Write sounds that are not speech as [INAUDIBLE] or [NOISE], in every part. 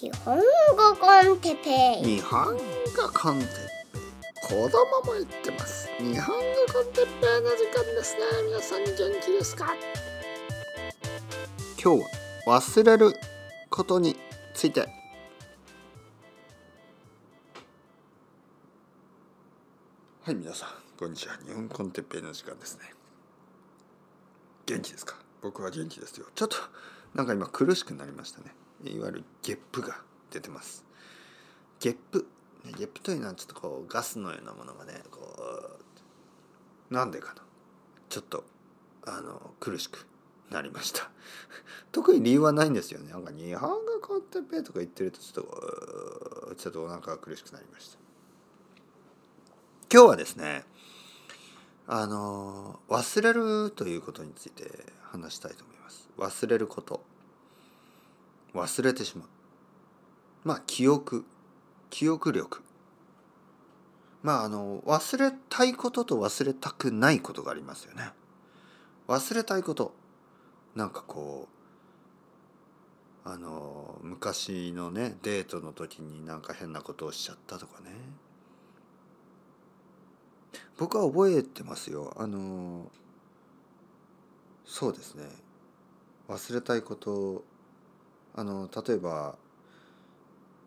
日本語コンテペイ。日本語コンテッペイ。子供も言ってます。日本語コンテッペイの時間ですね。皆さん元気ですか？今日は忘れることについて。はい皆さんこんにちは。日本コンテッペイの時間ですね。元気ですか？僕は元気ですよ。ちょっとなんか今苦しくなりましたね。いわゆるゲップが出てます。ゲップ？ゲップというのはちょっとこうガスのようなものがねこうなんでかなちょっとあの苦しくなりました。[LAUGHS] 特に理由はないんですよね。なんか日本語コンテッペとか言ってるとちょっとちょっとお腹が苦しくなりました。今日はですねあの忘れるということについて話したいと思います。忘れること。忘れてしまう。まあ記憶。記憶力。まああの忘れたいことと忘れたくないことがありますよね。忘れたいこと。なんかこうあの昔のねデートの時になんか変なことをしちゃったとかね。僕は覚えてますよ。あのそうですね。忘れたいことあの例えば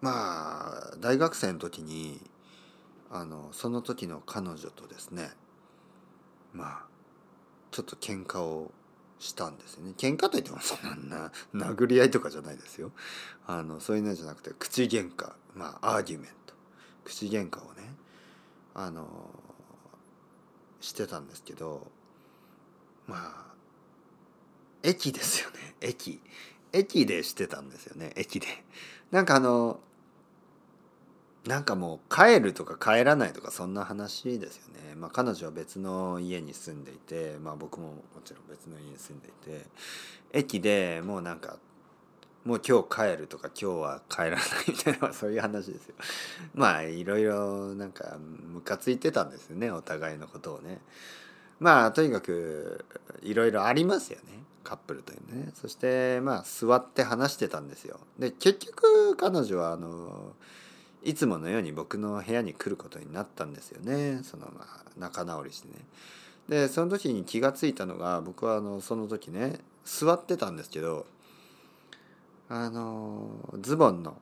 まあ大学生の時にあのその時の彼女とですねまあちょっと喧嘩をしたんですよね。喧嘩といってもそんな殴り合いとかじゃないですよ。あのそういうのじゃなくて口喧嘩まあアーギュメント。口喧嘩をねあのしてたんですけどまあ駅ですよね。駅。駅でしてたんですよね。駅で。[LAUGHS] なんかあのなんかもう帰るとか帰らないとかそんな話ですよね。まあ彼女は別の家に住んでいてまあ僕ももちろん別の家に住んでいて駅でもうなんかもう今日帰るとか今日は帰らないみたいな [LAUGHS] そういう話ですよ。まあいろいろなんかムカついてたんですよねお互いのことをね。まあとにかくいろいろありますよね。カップルというね。そしてまあ座って話してたんですよ。で結局彼女はあのいつものように僕の部屋に来ることになったんですよね。そのまあ仲直りしてね。でその時に気がついたのが僕はあのその時ね座ってたんですけどあのズボンの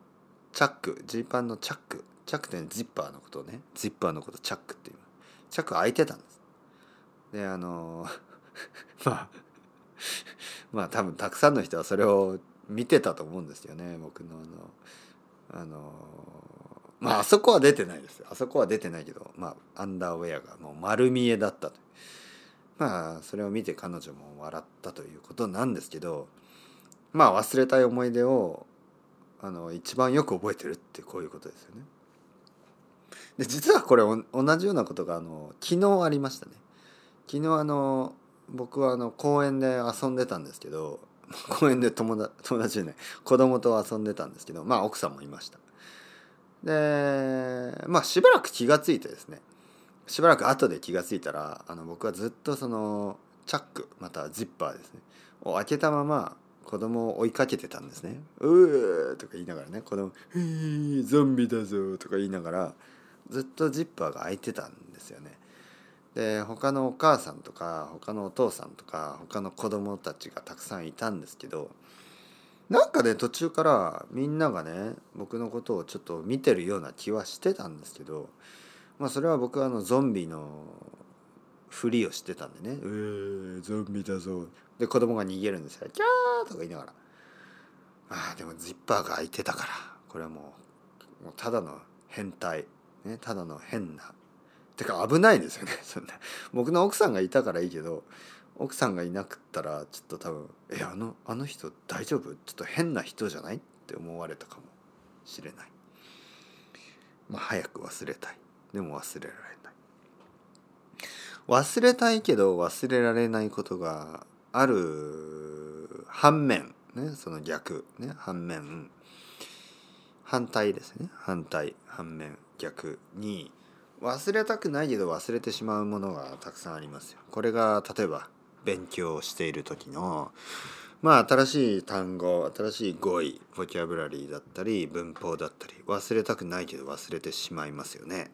チャックジーパンのチャック。チャックってジッパーのことをね。ジッパーのことチャックっていう。チャック開いてたんです。であの [LAUGHS] まあ [LAUGHS] まあ多分たくさんの人はそれを見てたと思うんですよね僕のあのあのまああそこは出てないですあそこは出てないけどまあアンダーウェアがもう丸見えだったとまあそれを見て彼女も笑ったということなんですけどまあ忘れたい思い出をあの一番よく覚えてるってこういうことですよね。で実はこれ同じようなことがあの昨日ありましたね。昨日あの僕はあの公園で遊んでたんですけど [LAUGHS] 公園で友達友達じゃない子供と遊んでたんですけどまあ奥さんもいました。でまあしばらく気が付いてですねしばらく後で気が付いたらあの僕はずっとそのチャックまたジッパーですねを開けたまま子供を追いかけてたんですね。うーとか言いながらね子供「ゾンビだぞ」とか言いながらずっとジッパーが開いてたんですよね。で他のお母さんとか他のお父さんとか他の子供たちがたくさんいたんですけどなんかね途中からみんながね僕のことをちょっと見てるような気はしてたんですけどまあそれは僕はあのゾンビのふりをしてたんでね「うーゾンビだぞ」で子供が逃げるんですよ「キャー!」とか言いながら。ああでもジッパーが開いてたからこれはもうもうただの変態、ね、ただの変なてか危ないですよね。[LAUGHS] そんな。僕の奥さんがいたからいいけど奥さんがいなくったらちょっと多分「えあのあの人大丈夫？ちょっと変な人じゃない?」って思われたかもしれない。まあ早く忘れたい。でも忘れられない。忘れたいけど忘れられないことがある反面ねその逆。ね反面。反対ですね。反対反面逆に忘れたくないけど忘れてしまうものがたくさんありますよ。これが例えば勉強している時のまあ新しい単語新しい語彙ボキャブラリーだったり文法だったり忘れたくないけど忘れてしまいますよね。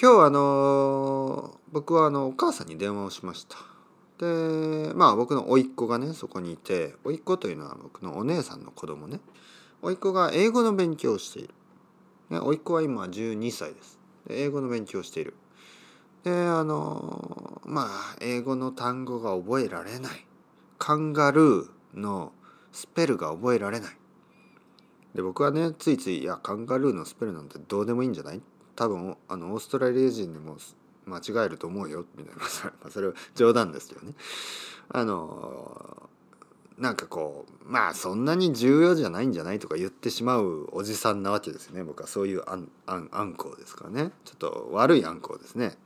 今日あの僕はあのお母さんに電話をしました。でまあ僕の甥っ子がねそこにいて甥っ子というのは僕のお姉さんの子供ね甥っ子が英語の勉強をしている。ね、甥っ子は今12歳です。英語の勉強をしている。であのまあ英語の単語が覚えられないカンガルーのスペルが覚えられないで僕はねついつい「いやカンガルーのスペルなんてどうでもいいんじゃない?」多分あのオーストラリア人でも間違えると思うよみたいな [LAUGHS] それは冗談ですけどねあのなんかこうまあそんなに重要じゃないんじゃないとか言ってしまうおじさんなわけですね僕はそういうあんあんあんこうですからね。ちょっと悪いあんこうですね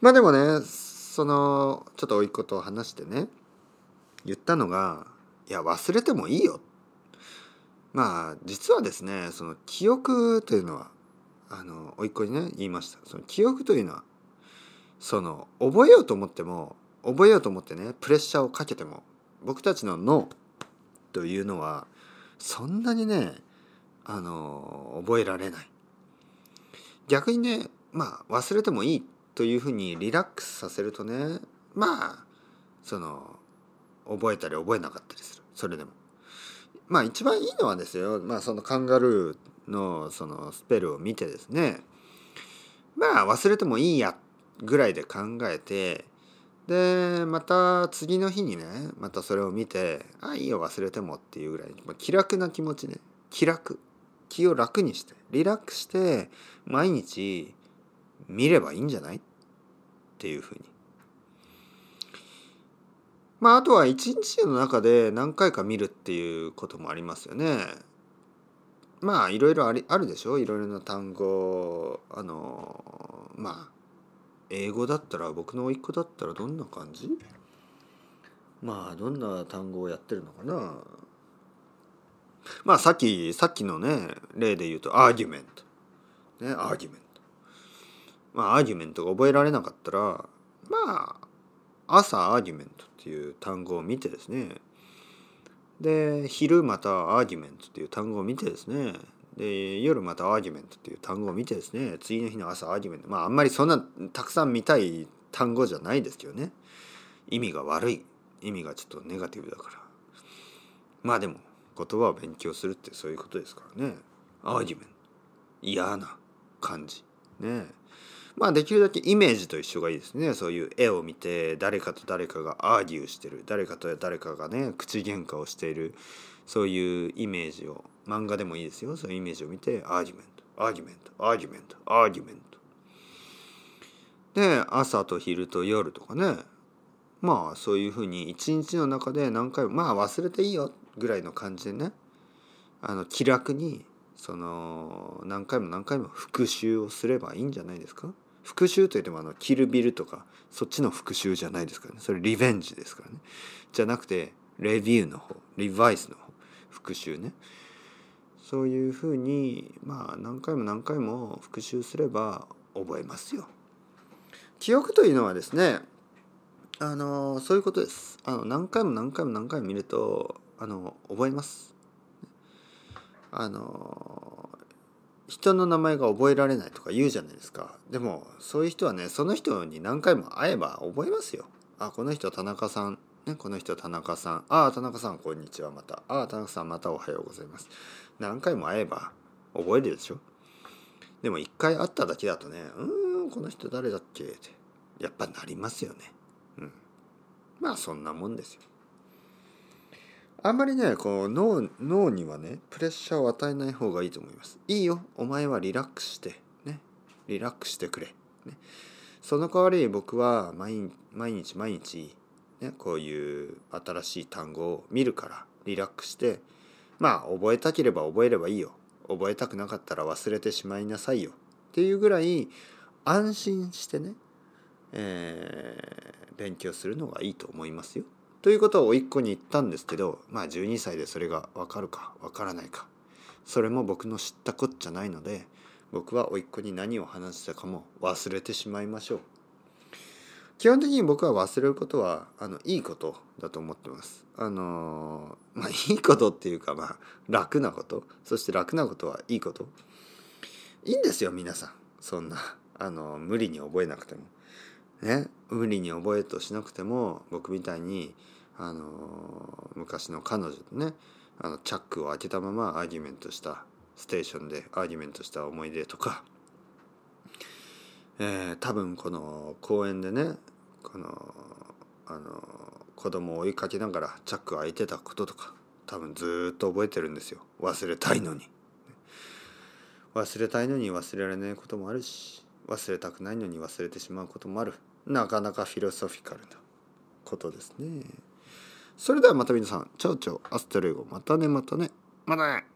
まあでもねそのちょっと甥っ子と話してね言ったのが「いや忘れてもいいよ」まあ実はですねその記憶というのはあの甥っ子にね言いました。その記憶というのはその覚えようと思っても覚えようと思ってねプレッシャーをかけても僕たちの脳というのはそんなにねあの覚えられない。逆にねまあ忘れてもいいというふうにリラックスさせるとねまあその覚えたり覚えなかったりする。それでも。まあ一番いいのはですよまあそのカンガルーのそのスペルを見てですねまあ忘れてもいいやぐらいで考えてでまた次の日にねまたそれを見てあいいよ忘れてもっていうぐらい、まあ、気楽な気持ちね。気楽。気を楽にして。リラックスして毎日見ればいいんじゃないっていうふうに。まああとは一日の中で何回か見るっていうこともありますよね。まあいろいろありあるでしょ？いろいろな単語あのまあ英語だったら僕の甥っ子だったらどんな感じ？まあどんな単語をやってるのかな？まあさっきさっきのね例で言うとアーギュメントねアーギュメントまあアーギュメントが覚えられなかったらまあ朝アーギュメントっていう単語を見てですね。で昼またアーギュメントっていう単語を見てですね。で夜またアーギュメントっていう単語を見てですね次の日の朝アーギュメントまああんまりそんなたくさん見たい単語じゃないですけどね。意味が悪い。意味がちょっとネガティブだから。まあでも言葉を勉強するってそういうことですからね。 argument。嫌な感じ。ね。まあできるだけイメージと一緒がいいですね。そういう絵を見て誰かと誰かが argue してる。誰かと誰かがね口喧嘩をしている。そういうイメージを漫画でもいいですよ。そういうイメージを見て argument。argument。argument。argument。で朝と昼と夜とかね。まあそういうふうに一日の中で何回もまあ忘れていいよぐらいの感じでね。あの気楽にその何回も何回も復習をすればいいんじゃないですか？復習といってもあのキルビルとかそっちの復習じゃないですからね。それリベンジですからね。じゃなくてレビューの方。リバイスの方。復習ね。そういうふうにまあ何回も何回も復習すれば覚えますよ。記憶というのはですねあのそういうことです。あの何回も何回も何回も見るとあの覚えます。あの人の名前が覚えられないとか言うじゃないですか。でもそういう人はねその人に何回も会えば覚えますよ。あこの人田中さん。ね、この人田中さん。ああ、田中さん、こんにちは、また。ああ、田中さん、またおはようございます。何回も会えば覚えるでしょ？でも一回会っただけだとね、うん、この人誰だっけ？って、やっぱなりますよね。うん。まあ、そんなもんですよ。あんまりね、こう脳、脳にはね、プレッシャーを与えない方がいいと思います。いいよ、お前はリラックスして、ね。リラックスしてくれ。ね。その代わり僕は毎日毎日ね、こういう新しい単語を見るからリラックスしてまあ覚えたければ覚えればいいよ覚えたくなかったら忘れてしまいなさいよっていうぐらい安心してね、えー、勉強するのがいいと思いますよ。ということを甥っ子に言ったんですけどまあ12歳でそれが分かるか分からないかそれも僕の知ったこっちゃないので僕は甥っ子に何を話したかも忘れてしまいましょう。基本的に僕は忘れることはあのいいことだと思ってます。あのまあいいことっていうかまあ楽なことそして楽なことはいいこといいんですよ皆さんそんなあの無理に覚えなくても。ね無理に覚えとしなくても僕みたいにあの昔の彼女とねあのチャックを開けたままアーギュメントしたステーションでアーギュメントした思い出とか、えー多分この公園でねこのあの子供を追いかけながらチャック開いてたこととか多分ずっと覚えてるんですよ。忘れたいのに。忘れたいのに忘れられないこともあるし忘れたくないのに忘れてしまうこともある。なかなかフィロソフィカルなことですね。それではまた皆さんチャオチャオアステレゴまたねまたねまたね。